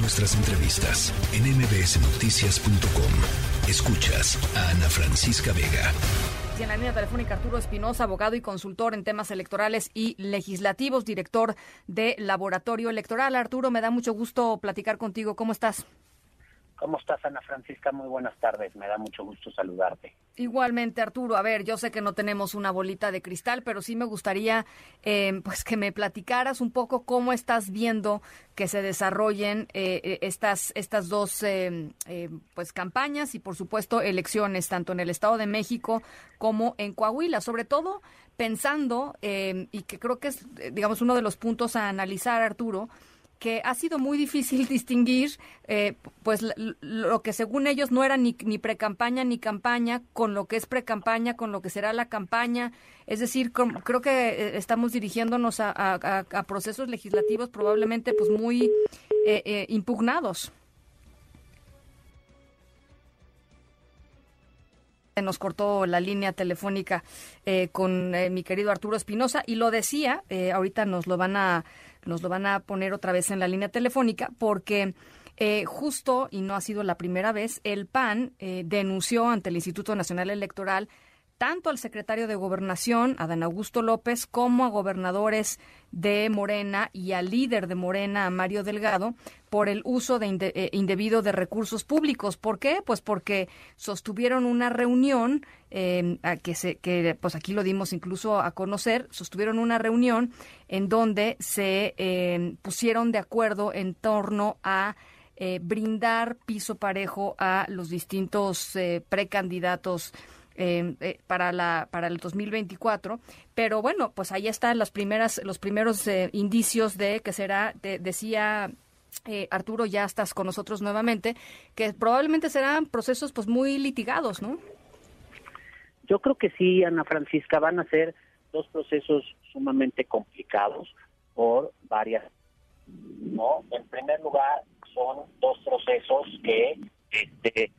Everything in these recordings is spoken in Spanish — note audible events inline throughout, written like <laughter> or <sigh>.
Nuestras entrevistas en mbsnoticias.com. Escuchas a Ana Francisca Vega. Y en la línea telefónica Arturo Espinosa, abogado y consultor en temas electorales y legislativos, director de Laboratorio Electoral. Arturo, me da mucho gusto platicar contigo. ¿Cómo estás? ¿Cómo estás, Ana Francisca? Muy buenas tardes. Me da mucho gusto saludarte. Igualmente, Arturo. A ver, yo sé que no tenemos una bolita de cristal, pero sí me gustaría eh, <laughs> pues que me platicaras un poco cómo estás viendo que se desarrollen eh, eh, estas, estas dos pues campañas y, por supuesto, elecciones, tanto en el Estado de México como en Coahuila. Sobre todo pensando, y que creo que es, digamos, uno de los puntos a analizar, Arturo, que ha sido muy difícil <laughs> distinguir eh, pues lo que según ellos no era ni, ni pre-campaña ni campaña con lo que es pre-campaña, con lo que será la campaña. Es decir, creo que eh, estamos dirigiéndonos a, procesos legislativos probablemente pues muy eh, impugnados. Nos cortó la línea telefónica con mi querido Arturo Espinosa y lo decía, ahorita nos lo van a nos lo van a poner otra vez en la línea telefónica porque eh, justo, y no ha sido la primera vez, el PAN eh, denunció ante el Instituto Nacional Electoral tanto al secretario de Gobernación, Adán Augusto López, como a gobernadores de Morena y al líder de Morena, Mario Delgado, por el uso de eh, indebido de recursos públicos. ¿Por qué? Pues porque sostuvieron una reunión, eh, que, se, que pues aquí lo dimos incluso a conocer, sostuvieron una reunión en donde se eh, pusieron de acuerdo en torno a brindar piso parejo a los distintos precandidatos Em, eh, para la para el 2024 pero bueno pues ahí están las primeras los primeros eh, indicios de que será decía eh, Arturo ya estás con nosotros nuevamente que probablemente serán procesos pues muy litigados no yo creo que sí Ana Francisca van a ser dos procesos sumamente complicados por varias no en primer lugar son dos procesos que este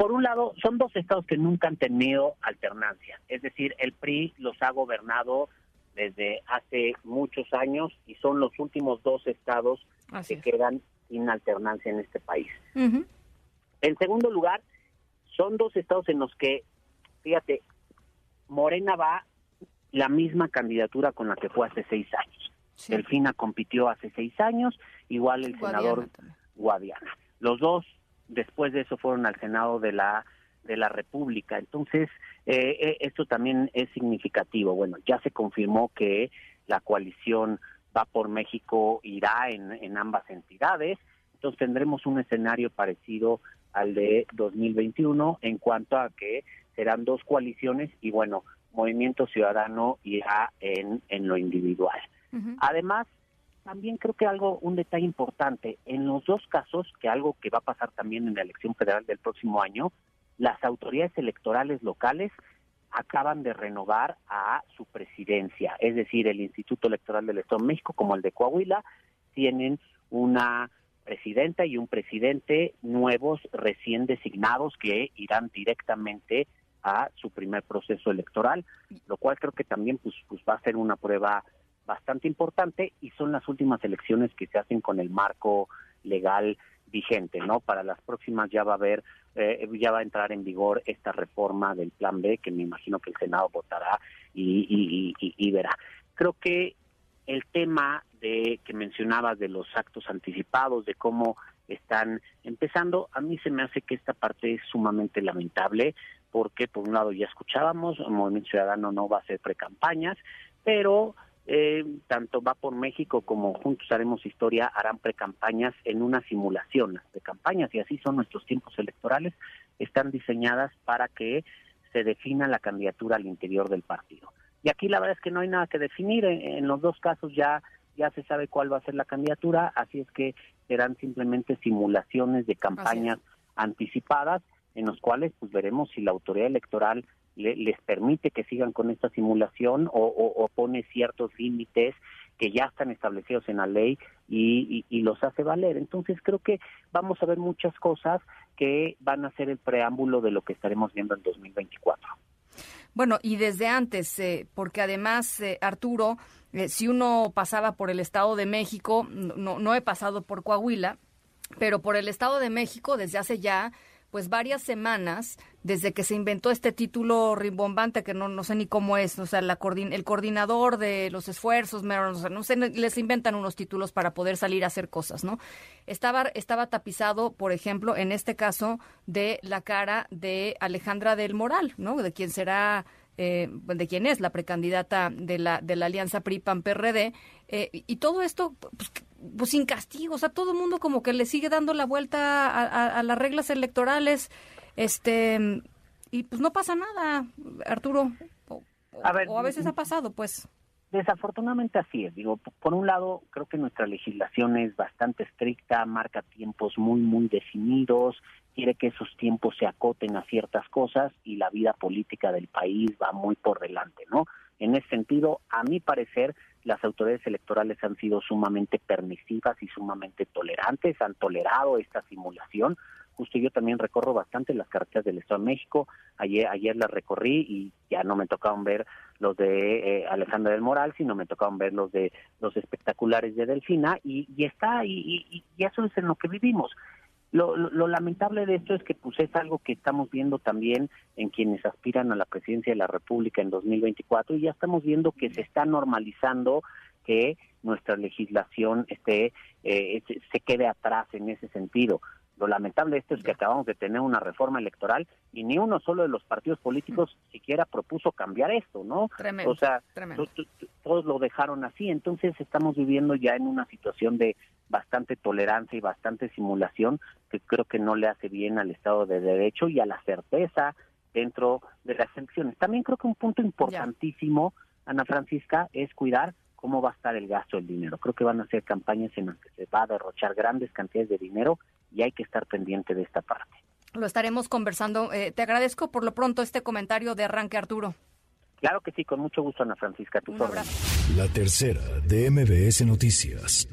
por un lado, son dos estados que nunca han tenido alternancia. Es decir, el PRI los ha gobernado desde hace muchos años y son los últimos dos estados que quedan sin alternancia en este país. En segundo lugar, son dos estados en los que, fíjate, Morena va la misma candidatura con la que fue hace seis años. Delfina compitió hace seis años, igual el senador Guadiana. Los dos después de eso fueron al Senado de la de la República. Entonces, eh, eh, esto también es significativo. Bueno, ya se confirmó que la coalición va por México irá en, en ambas entidades. Entonces tendremos un escenario parecido al de 2021 en cuanto a que serán dos coaliciones y bueno, Movimiento Ciudadano irá en, en lo individual. Además, también creo que algo, un detalle importante, en los dos casos, que algo que va a pasar también en la elección federal del próximo año, las autoridades electorales locales acaban de renovar a su presidencia, es decir, el Instituto Electoral del Estado de México como el de Coahuila tienen una presidenta y un presidente nuevos recién designados que irán directamente a su primer proceso electoral, lo cual creo que también pues, pues va a ser una prueba bastante importante y son las últimas elecciones que se hacen con el marco legal vigente, ¿no? Para las próximas ya va a haber, eh, ya va a entrar en vigor esta reforma del Plan B que me imagino que el Senado votará y, verá. Creo que el tema de que mencionabas de los actos anticipados, de cómo están empezando, a mí se me hace que esta parte es sumamente lamentable porque por un lado ya escuchábamos, el Movimiento Ciudadano no va a hacer precampañas, pero eh, tanto Va por México como Juntos Haremos Historia harán precampañas en una simulación de campañas y así son nuestros tiempos electorales, están diseñadas para que se defina la candidatura al interior del partido. Y aquí la verdad es que no hay nada que definir, en, los dos casos ya ya se sabe cuál va a ser la candidatura, así es que serán simplemente simulaciones de campañas anticipadas en los cuales pues veremos si la autoridad electoral les permite que sigan con esta simulación o, pone ciertos límites que ya están establecidos en la ley y, los hace valer. Entonces creo que vamos a ver muchas cosas que van a ser el preámbulo de lo que estaremos viendo en 2024. Bueno, y desde antes, eh, porque además, eh, Arturo, eh, si uno pasaba por el Estado de México, no, no he pasado por Coahuila, pero por el Estado de México desde hace ya pues varias semanas desde que se inventó este título rimbombante que no, no sé ni cómo es, o sea, la el coordinador de los esfuerzos, no sé, les inventan unos títulos para poder salir a hacer cosas, ¿no? Estaba, estaba tapizado, por ejemplo, en este caso, de la cara de Alejandra del Moral, ¿no? De quien será eh, de quién es la precandidata de la, de la alianza PRI-PAN-PRD, eh, y todo esto, pues, pues, sin castigo, o sea, todo el mundo como que le sigue dando la vuelta a, las reglas electorales, este, y pues no pasa nada, Arturo, o a, veces ha pasado, pues. Desafortunadamente así es. Digo, por un lado, creo que nuestra legislación es bastante estricta, marca tiempos muy, muy definidos, quiere que esos tiempos se acoten a ciertas cosas y la vida política del país va muy por delante, ¿no? En ese sentido, a mi parecer, las autoridades electorales han sido sumamente permisivas y sumamente tolerantes, han tolerado esta simulación. Justo yo también recorro bastante las carreteras del Estado de México. Ayer, ayer las recorrí y ya no me tocaron ver los de eh, Alejandra del Moral, sino me tocaron ver los de los espectaculares de Delfina y, y está y, y, y eso es en lo que vivimos. Lo, lo, lamentable de esto es que pues es algo que estamos viendo también en quienes aspiran a la presidencia de la República en 2024 y ya estamos viendo que se está normalizando que nuestra legislación esté eh, se quede atrás en ese sentido. Lo lamentable de esto es que acabamos de tener una reforma electoral y ni uno solo de los partidos políticos siquiera propuso cambiar esto, ¿no? Tremendo, o sea, todos lo dejaron así, entonces estamos viviendo ya en una situación de bastante tolerancia y bastante simulación que creo que no le hace bien al Estado de Derecho y a la certeza dentro de las elecciones. También creo que un punto importantísimo, Ana Francisca, es cuidar cómo va a estar el gasto del dinero. Creo que van a ser campañas en las que se va a derrochar grandes cantidades de dinero y hay que estar pendiente de esta parte. Lo estaremos conversando. Eh, te agradezco por lo pronto este comentario de arranque, Arturo. Claro que sí, con mucho gusto, Ana Francisca. Tu La tercera de MBS Noticias.